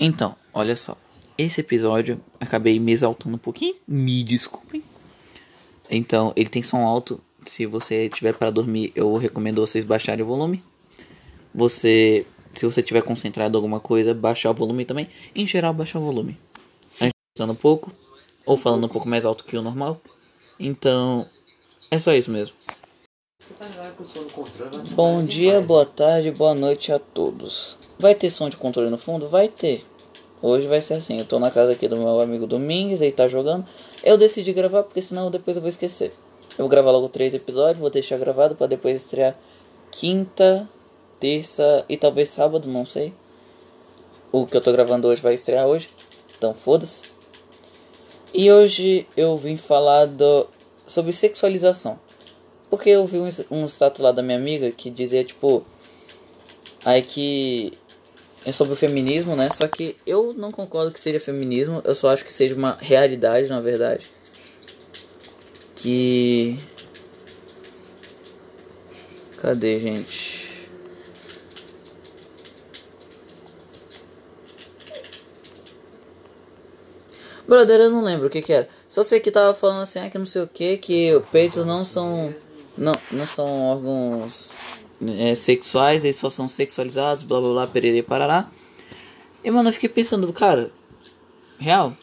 Então, olha só. Esse episódio acabei me exaltando um pouquinho. Me desculpem. Então, ele tem som alto. Se você tiver para dormir, eu recomendo vocês baixarem o volume. Você, se você tiver concentrado em alguma coisa, baixar o volume também. Em geral, baixar o volume. A gente tá um pouco ou falando um pouco mais alto que o normal. Então, é só isso mesmo. Bom dia, boa tarde, boa noite a todos. Vai ter som de controle no fundo? Vai ter. Hoje vai ser assim. Eu tô na casa aqui do meu amigo Domingues, ele tá jogando. Eu decidi gravar porque senão depois eu vou esquecer. Eu vou gravar logo três episódios, vou deixar gravado para depois estrear quinta, terça e talvez sábado, não sei. O que eu tô gravando hoje vai estrear hoje. Então foda-se. E hoje eu vim falar do, sobre sexualização. Porque eu vi um, um status lá da minha amiga que dizia, tipo, aí que é sobre o feminismo, né? Só que eu não concordo que seja feminismo, eu só acho que seja uma realidade, na verdade. Que. Cadê, gente? Brother, eu não lembro o que que era. Só sei que tava falando assim, ah, que não sei o que, que peitos não são. Não, não são órgãos é, sexuais, eles só são sexualizados, blá blá blá, perere parará. E mano, eu fiquei pensando, cara, real.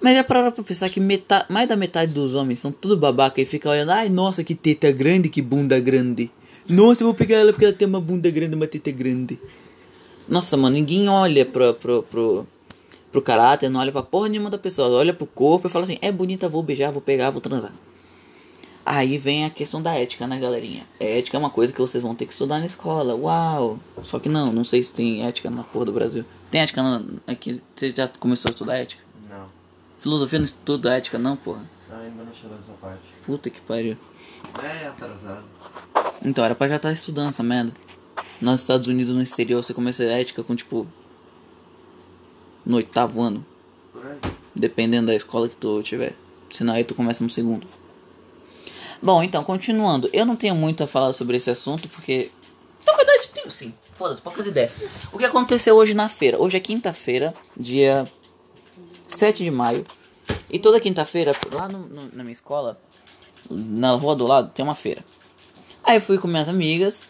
Mas já pararam pra pensar que metade, mais da metade dos homens são tudo babaca e fica olhando, ai nossa, que teta grande, que bunda grande. Nossa, eu vou pegar ela porque ela tem uma bunda grande, uma teta grande. Nossa, mano, ninguém olha pro, pro, pro, pro caráter, não olha pra porra nenhuma da pessoa. Olha pro corpo e fala assim, é bonita, vou beijar, vou pegar, vou transar. Aí vem a questão da ética, né, galerinha? Ética é uma coisa que vocês vão ter que estudar na escola. Uau! Só que não, não sei se tem ética na porra do Brasil. Tem ética na, aqui? Você já começou a estudar ética? Não. Filosofia não estuda ética, não, porra. Ah, ainda não chegou nessa parte. Puta que pariu. É, atrasado. Então, era pra já estar estudando essa merda. Nos Estados Unidos, no exterior, você começa a ética com tipo. No oitavo ano. Por aí. Dependendo da escola que tu tiver. Senão aí tu começa no segundo. Bom, então, continuando. Eu não tenho muito a falar sobre esse assunto porque. Na verdade, tenho sim. Foda-se, poucas ideias. O que aconteceu hoje na feira? Hoje é quinta-feira, dia 7 de maio. E toda quinta-feira, lá no- no- na minha escola, na rua do lado, tem uma feira. Aí eu fui com minhas amigas.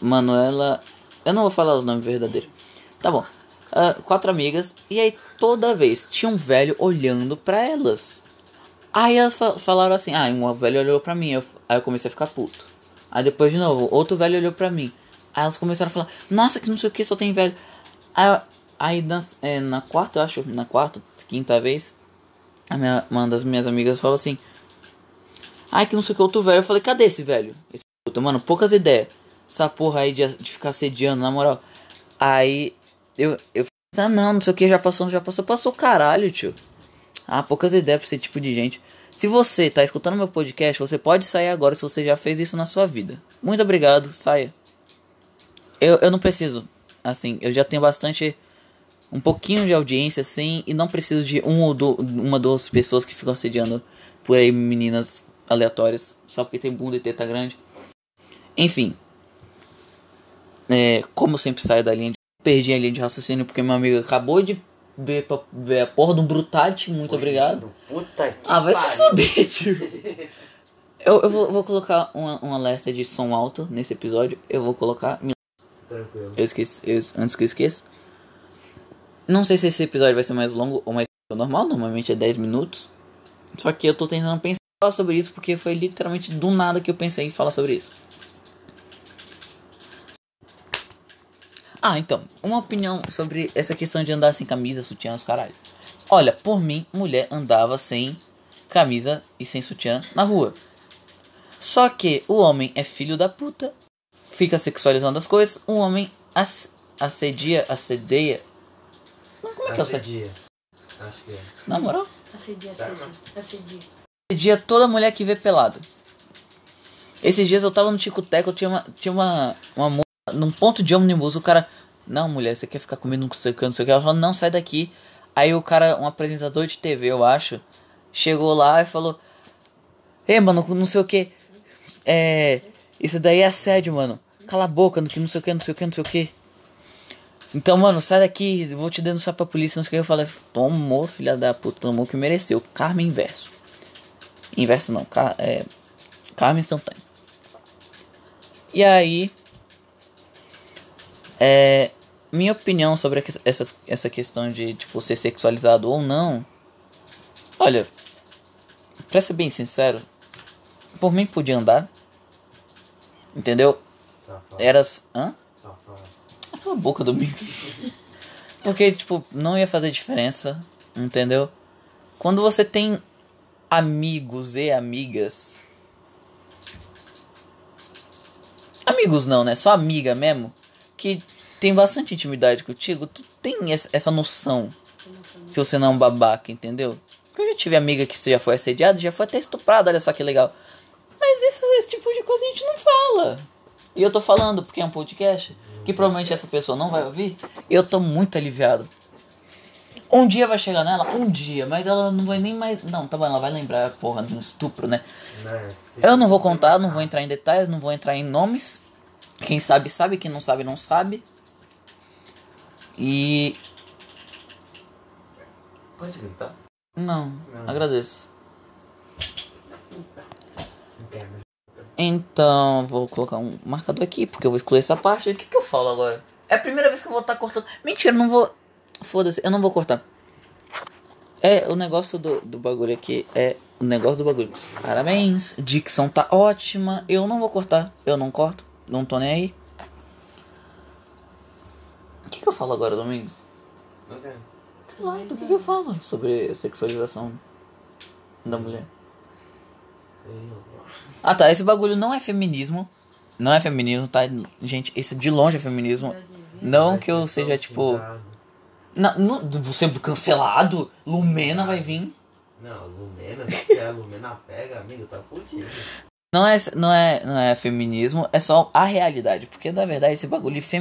Manuela. Eu não vou falar os nomes verdadeiros. Tá bom. Ah, quatro amigas. E aí toda vez tinha um velho olhando pra elas. Aí elas fa- falaram assim, ah, um velho olhou pra mim, eu- aí eu comecei a ficar puto. Aí depois de novo, outro velho olhou pra mim. Aí elas começaram a falar, nossa, que não sei o que, só tem velho. Aí, aí na, é, na quarta, acho, na quarta, quinta vez, a minha, uma das minhas amigas falou assim, ai que não sei o que, outro velho. Eu falei, cadê esse velho? Esse puta, mano, poucas ideias. Essa porra aí de, de ficar sediando, na moral. Aí eu, eu falei, ah não, não sei o que, já passou, já passou, passou caralho, tio. Ah, poucas ideias pra esse tipo de gente. Se você tá escutando meu podcast, você pode sair agora se você já fez isso na sua vida. Muito obrigado, saia. Eu, eu não preciso. Assim, eu já tenho bastante. Um pouquinho de audiência, assim, e não preciso de um ou do, uma ou duas pessoas que ficam assediando por aí meninas aleatórias, só porque tem bunda e teta grande. Enfim. É, como sempre saio da linha de. Perdi a linha de raciocínio porque meu amigo acabou de ver, pra- ver a porra de um Brutality, muito obrigado. Puta que Ah, vai se pariu. fuder, tio. Eu, eu vou, vou colocar um, um alerta de som alto nesse episódio. Eu vou colocar. Tranquilo. Eu esqueci, eu- antes que eu esqueça. Não sei se esse episódio vai ser mais longo ou mais normal. Normalmente é 10 minutos. Só que eu tô tentando pensar sobre isso porque foi literalmente do nada que eu pensei em falar sobre isso. Ah, então, uma opinião sobre essa questão de andar sem camisa, sutiã, os caralho. Olha, por mim, mulher andava sem camisa e sem sutiã na rua. Só que o homem é filho da puta, fica sexualizando as coisas, o homem ass assedia, assedeia. Não, como é que é o assedia? Assedia. Acho que é. Na moral? Acedia, acedia, acedia. Assedia toda mulher que vê pelado. Esses dias eu tava no Tico-Teco, tinha uma, tinha uma, uma moça num ponto de ônibus, o cara, não mulher, você quer ficar comigo não sei o que, não sei o que, ela falou, não, sai daqui. Aí o cara, um apresentador de TV, eu acho, chegou lá e falou, ei mano, não sei o que, é, isso daí é assédio, mano. cala a boca, que não sei o que, não sei o que, não sei o que. Então, mano, sai daqui, vou te denunciar pra polícia, não sei o que. Eu falei, tomou, filha da puta, tomou que mereceu. Karma inverso. Inverso não, car é, karma instantâneo. E aí, é, minha opinião sobre essa, essa questão de, tipo, ser sexualizado ou não. Olha, pra ser bem sincero, por mim podia andar. Entendeu? Safado. Eras. Hã? Safado. Cala a boca, Domingos. Porque, tipo, não ia fazer diferença, entendeu? Quando você tem amigos e amigas. Amigos não, né? Só amiga mesmo. Que tem bastante intimidade contigo. Tu tem essa noção. Se você não é um babaca, entendeu? Porque eu já tive amiga que já foi assediada, já foi até estuprada, olha só que legal. Mas esse, esse tipo de coisa a gente não fala. E eu tô falando porque é um podcast que provavelmente essa pessoa não vai ouvir. Eu tô muito aliviado. Um dia vai chegar nela, um dia, mas ela não vai nem mais. Não, tá bom, ela vai lembrar, porra, de um estupro, né? Né? Eu não vou contar, não vou entrar em detalhes, não vou entrar em nomes. Quem sabe, sabe, quem não sabe, não sabe. E. Pode gritar? Não, Não. agradeço. Então, vou colocar um marcador aqui, porque eu vou excluir essa parte. O que, que eu falo agora? É a primeira vez que eu vou estar cortando. Mentira, não vou. Foda-se, eu não vou cortar. É, o negócio do, do bagulho aqui é o negócio do bagulho. Parabéns, dicção tá ótima. Eu não vou cortar, eu não corto, não tô nem aí. O que, que eu falo agora, Domingos? Quero. Sei lá, do que, que eu falo sobre sexualização da mulher. Ah tá, esse bagulho não é feminismo. Não é feminismo, tá? Gente, esse de longe é feminismo. Não que eu seja tipo. Não, não, você cancelado? Lumena vai vir. Não, Lumena, se a Lumena pega, amigo, tá fugindo. Não é, não é, não é feminismo, é só a realidade. Porque na verdade esse bagulho de fem...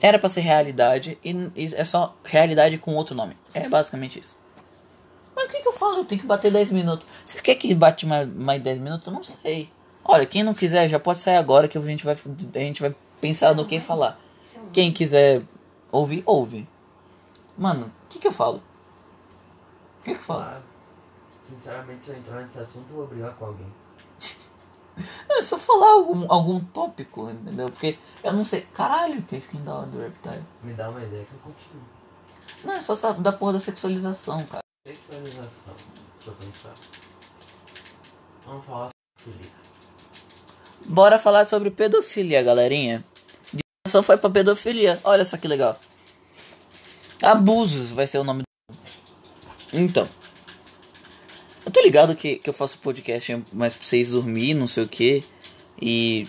era pra ser realidade e, e é só realidade com outro nome. É basicamente isso. Mas o que, que eu falo? Eu tenho que bater 10 minutos. Vocês querem que bate mais, mais 10 minutos? Eu não sei. Olha, quem não quiser já pode sair agora que a gente vai, a gente vai pensar no que falar. Quem quiser ouvir, ouve. Mano, o que, que eu falo? O que, que eu falo? Claro. Sinceramente, se eu entrar nesse assunto, eu vou brigar com alguém. É só falar algum, algum tópico, entendeu? Porque eu não sei. Caralho, que é skin da hora do Reptile. Me dá uma ideia que eu continuo. Não, é só da porra da sexualização, cara. Sexualização. Deixa eu pensar. Vamos falar sobre filha. Bora falar sobre pedofilia, galerinha. Direção foi pra pedofilia. Olha só que legal. Abusos vai ser o nome do. Então. Eu tô ligado que, que eu faço podcast mais pra vocês dormir, não sei o que. E.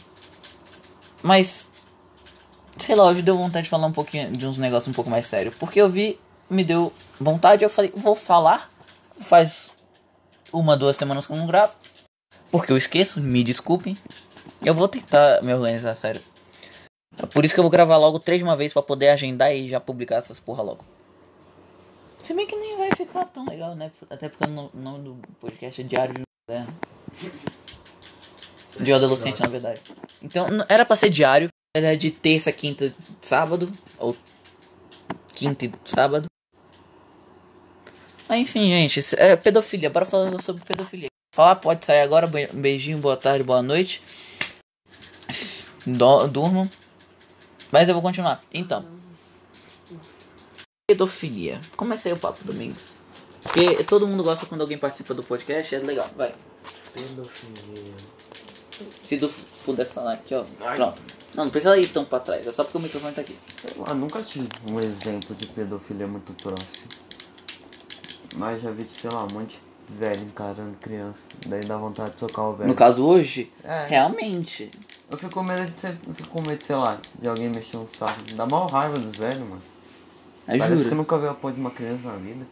Mas. Sei lá, hoje deu vontade de falar um pouquinho de uns negócios um pouco mais sérios. Porque eu vi, me deu vontade, eu falei, vou falar. Faz uma, duas semanas que eu não gravo. Porque eu esqueço, me desculpem. Eu vou tentar me organizar, sério. É por isso que eu vou gravar logo três de uma vez pra poder agendar e já publicar essas porra logo. Se bem que nem vai ficar tão legal, né? Até porque o no- nome do podcast é Diário de. De adolescente, na verdade. Então, era pra ser diário. Era de terça, quinta, sábado. Ou quinta e sábado. Mas enfim, gente. É pedofilia. Bora falar sobre pedofilia. Falar pode sair agora. Be- Beijinho, boa tarde, boa noite. Durmam. Mas eu vou continuar. Então. Pedofilia. Comecei o papo, Domingos. Porque todo mundo gosta quando alguém participa do podcast. É legal. Vai. Pedofilia. Se tu puder falar aqui, ó. Ai. Pronto. Não, não precisa ir tão pra trás. É só porque o microfone tá aqui. Sei lá, nunca tive um exemplo de pedofilia muito próximo. Mas já vi, sei lá, um monte de velho encarando criança. Daí dá vontade de socar o velho. No caso hoje, É. realmente. Eu fico com medo de ser, eu fico com medo, sei lá, de alguém mexer um saco. Dá mal raiva dos velhos, mano. É Parece que juro. nunca viu a porra de uma criança na vida.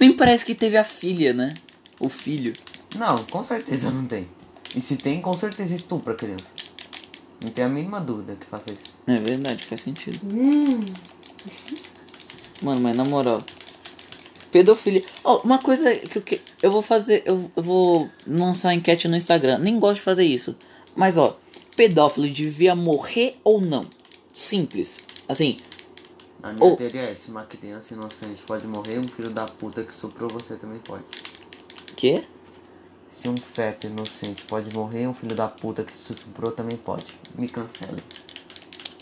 Nem parece que teve a filha, né? O filho. Não, com certeza não tem. E se tem, com certeza estupra a criança. Não tem a mínima dúvida que faça isso. É verdade, faz sentido. Hum, Mano, mas na moral. Pedofilia. Ó, uma coisa que eu, que eu vou fazer. Eu, eu vou lançar a enquete no Instagram. Nem gosto de fazer isso. Mas ó, pedófilo devia morrer ou não? Simples. Assim, A minha Ou- teoria é, se uma criança inocente pode morrer, um filho da puta que soprou você também pode. que? Se um feto inocente pode morrer, um filho da puta que soprou também pode. Me cancela.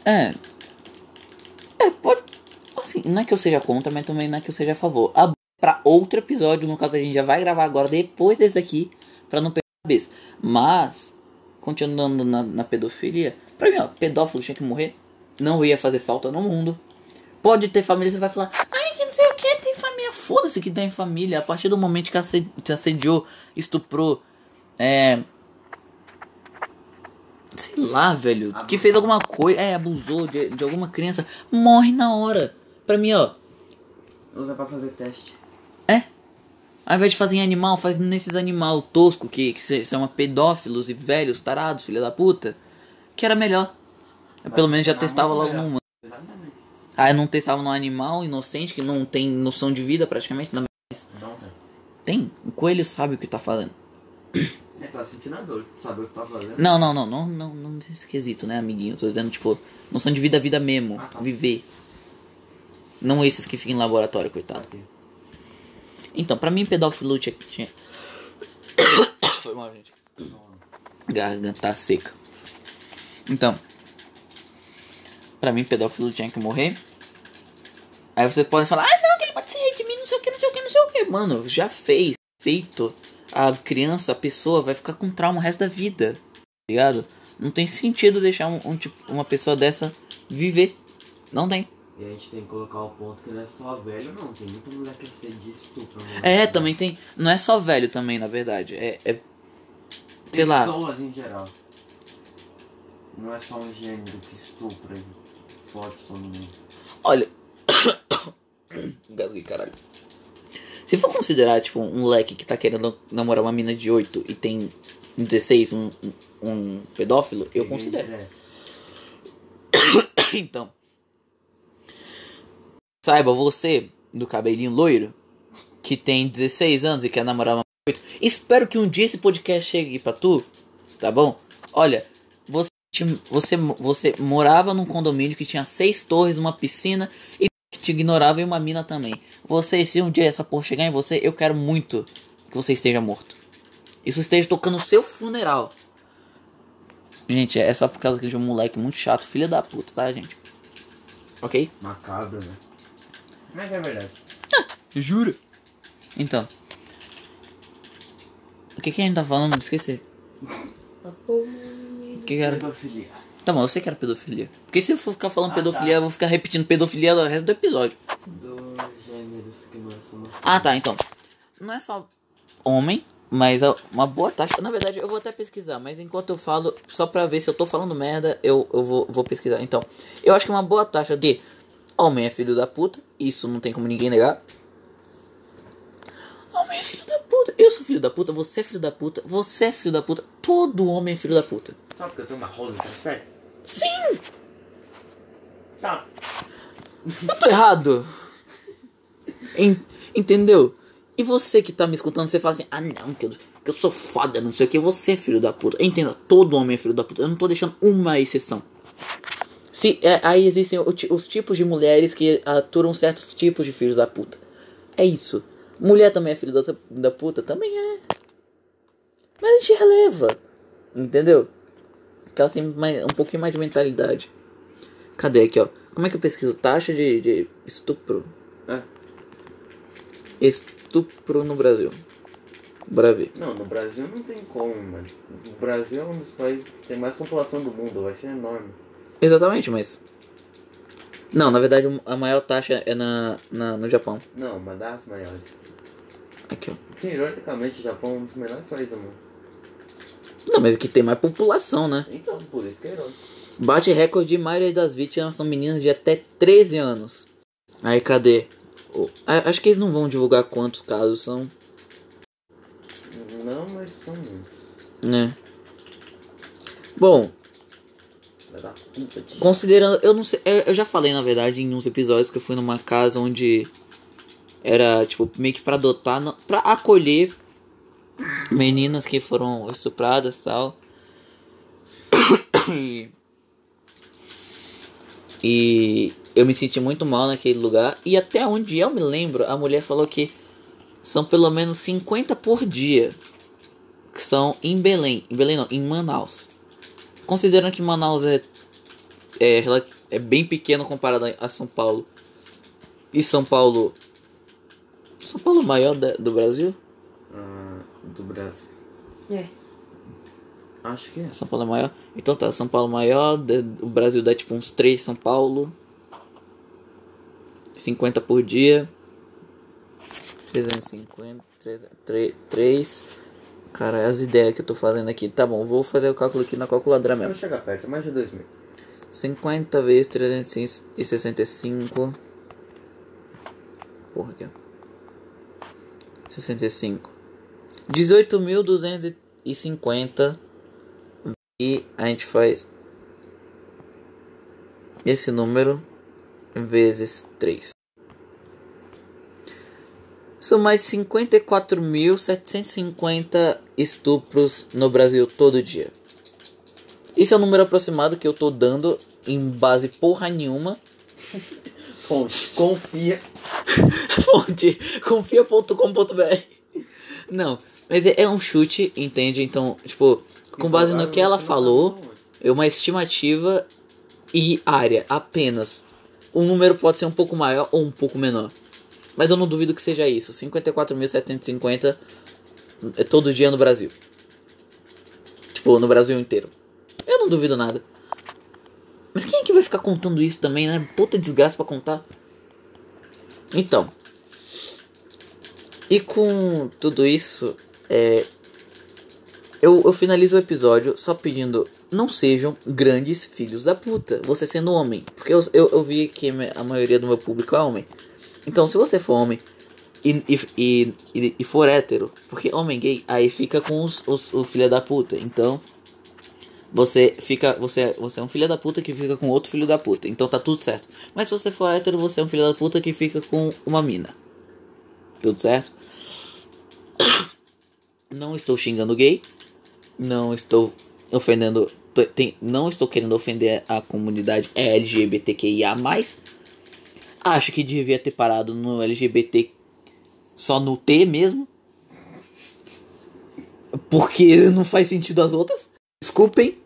É. É, pode. Assim, não é que eu seja contra, mas também não é que eu seja a favor. A, pra outro episódio, no caso a gente já vai gravar agora, depois desse aqui, pra não perder a cabeça. Mas, continuando na, na pedofilia, pra mim, ó, pedófilo tinha que morrer. Não ia fazer falta no mundo. Pode ter família, você vai falar, ai, que não sei o que, tem família. Foda-se que tem família. A partir do momento que assed- te assediou, estuprou, é. Sei lá, velho. Que fez alguma coisa, é, abusou de, de alguma criança, morre na hora. Pra mim, ó, Usa pra fazer teste. é. Ao invés de fazer em animal, faz nesses animal tosco que, que se- são pedófilos e velhos, tarados, filha da puta. Que era melhor. Eu, pelo menos já testava logo melhor. numa. Ah, eu não testava no animal inocente que não tem noção de vida praticamente. Não, mas Não, cara. tem. O coelho sabe o que tá fazendo. Você tá sentindo a dor, sabe o que tá fazendo? Não, não, não, não, não, não nesse quesito, né, amiguinho? Tô dizendo, tipo, noção de vida, vida mesmo. Ah, tá. Viver. Não esses que ficam em laboratório, coitado. Aqui. Então, pra mim, pedófilo tinha. tinha... Foi mal, gente. Garganta seca. Então, pra mim, pedófilo tinha que morrer. Aí vocês podem falar, ah, não, que ele pode ser redimido, não sei o que, não sei o que, não sei o que. Mano, já fez, feito. A criança, a pessoa vai ficar com trauma o resto da vida. Tá ligado? Não tem sentido deixar um, um tipo, uma pessoa dessa viver. Não tem. E a gente tem que colocar o ponto que não é só velho, não. Tem muita mulher que se de estupro. É, também tem. Não é só velho também, na verdade. É. é sei lá. Pessoas em geral. Não é só um gênero que estupra e Olha. Engasguei, caralho. Se for considerar, tipo, um leque que tá querendo namorar uma mina de 8 e tem 16, um, um, pedófilo, eu considero. É. Então. Saiba, você, do cabelinho loiro, que tem 16 anos e quer namorar uma de 8, espero que um dia esse podcast chegue pra tu, tá bom? Olha, você, você, morava num condomínio que tinha seis torres, uma piscina e que te ignorava e uma mina também. Você, se um dia essa porra chegar em você, eu quero muito que você esteja morto. Isso esteja tocando o seu funeral. Gente, é só por causa de um moleque muito chato, filha da puta, tá, gente? Ok? Macabro, né? Mas é verdade. Jura? Então. O que, que a gente tá falando? Esqueci. Que, era? Pedofilia. Tá bom, eu sei que era pedofilia. Porque se eu for ficar falando Ah, pedofilia, tá. eu vou ficar repetindo pedofilia o resto do episódio. Dos gêneros que não são masculinos. Ah, tá, então. Não é só homem, mas é uma boa taxa. Na verdade, eu vou até pesquisar, mas enquanto eu falo, só pra ver se eu tô falando merda, eu, eu vou, vou pesquisar. Então, eu acho que uma boa taxa de homem é filho da puta, isso não tem como ninguém negar. Homem é filho da puta, eu sou filho da puta, você é filho da puta, você é filho da puta, todo homem é filho da puta. Só porque eu tenho uma rola atrás perto? Sim, Tá. eu tô errado. En- entendeu? E você que tá me escutando, você fala assim, ah não, que eu, que eu sou foda, não sei o que, você é filho da puta. Entenda, todo homem é filho da puta. Eu não tô deixando uma exceção. Se, é, aí existem os tipos de mulheres que aturam certos tipos de filhos da puta. É isso. Mulher também é filho da, da puta? Também é. Mas a gente releva. Entendeu? Porque elas têm mais, um pouquinho mais de mentalidade. Cadê aqui, ó? Como é que eu pesquiso? Taxa de, de estupro. É. Estupro no Brasil. Bora ver. Não, no Brasil não tem como, mano. O Brasil é um dos países que tem mais população do mundo, vai ser enorme. Exatamente, mas. Não, na verdade a maior taxa é na, na, no Japão. Não, uma das maiores. Aqui, ó. Teoricamente, o Japão é um dos melhores países do mundo. Não, mas aqui tem mais população, né? Então, por isso que é irônico. Bate recorde, a maioria das vítimas são meninas de até 13 anos. Aí, cadê? O- a- acho que eles não vão divulgar quantos casos são, Não, mas são muitos. né? Bom, de... Considerando, eu não sei, eu eu já falei na verdade em uns episódios que eu fui numa casa onde era tipo meio que pra adotar, não- pra acolher meninas que foram estupradas e tal. E, eu me senti muito mal naquele lugar. E até onde eu me lembro, a mulher falou que são pelo menos 50 por dia. Que são em Belém. Em Belém não, em Manaus. Considerando que Manaus é, é, é bem pequeno comparado a São Paulo. E São Paulo. São Paulo é o maior da- do Brasil? Ah, do Brasil. É. Acho que é. São Paulo é maior. Então tá, São Paulo é maior. da- O Brasil dá tipo uns 3 São Paulo. 50 por dia. 350. 3. 3 Cara, as ideias que eu tô fazendo aqui. Tá bom, vou fazer o cálculo aqui na calculadora Vai mesmo. chegar perto, é mais de 2 mil. 50 vezes 365. Porra, aqui, ó. 65. 18.250. E a gente faz esse número vezes 3. São mais 54.750 estupros no Brasil todo dia. Isso é o número aproximado que eu tô dando em base porra nenhuma. Fonte, confia. Fonte confia.com.br. Não, mas é, é um chute, entende? Então, tipo, com base no que ela falou, é uma estimativa e área apenas. O número pode ser um pouco maior ou um pouco menor. Mas eu não duvido que seja isso. 54.750 é todo dia no Brasil. Tipo, no Brasil inteiro. Eu não duvido nada. Mas quem é que vai ficar contando isso também, né? Puta desgraça pra contar. Então. E com tudo isso, é. Eu, eu finalizo o episódio só pedindo. Não sejam grandes filhos da puta. Você sendo homem. Porque eu, eu, eu vi que a maioria do meu público é homem. Então, se você for homem e, e, e, e, e for hétero, porque homem gay, aí fica com os, os, o filho da puta. Então, você fica. Você, você é um filho da puta que fica com outro filho da puta. Então tá tudo certo. Mas se você for hétero, você é um filho da puta que fica com uma mina. Tudo certo? Não estou xingando gay. Não estou ofendendo. Tem, não estou querendo ofender a comunidade LGBTQIA. Acho que devia ter parado no LGBT só no T mesmo. Porque não faz sentido as outras. Desculpem.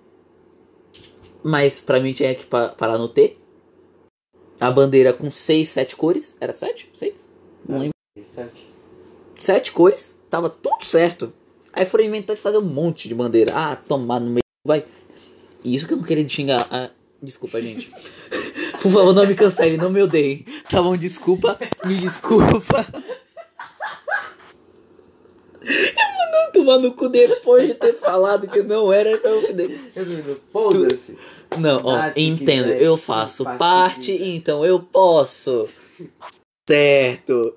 Mas pra mim tinha que pa- parar no T. A bandeira com 6, 7 cores. Era 7? 6? Não lembro. Sete. Sete cores. Tava tudo certo. Aí foram inventar de fazer um monte de bandeira. Ah, tomar no meio. Vai. Isso que eu não queria xingar. Ah, desculpa, gente. Por favor, não me cancele, não me odeiem. Tá bom, desculpa. Me desculpa. Eu mandando tomar no cu depois de ter falado que não era pra ofender. Resumindo, foda-se. Não, ó, Ah, entendo. quiser, Eu faço parte então eu posso. Certo.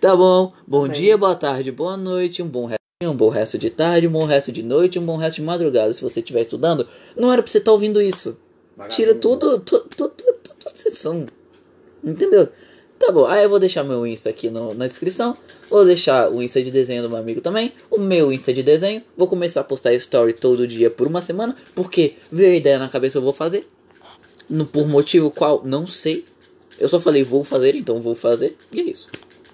Tá bom. Bom Bem. dia, boa tarde, boa noite, um bom resto. Um bom resto de tarde, um bom resto de noite, um bom resto de madrugada. Se você estiver estudando, não era pra você estar ouvindo isso. Tira tudo, tudo, tudo, tudo, tudo sessão. Entendeu? Tá bom, aí eu vou deixar meu Insta aqui no- na descrição. Vou deixar o Insta de desenho do meu amigo também. O meu Insta de desenho. Vou começar a postar story todo dia por uma semana. Porque veio a ideia na cabeça, eu vou fazer. No, por motivo qual, não sei. Eu só falei vou fazer, então vou fazer. E é isso.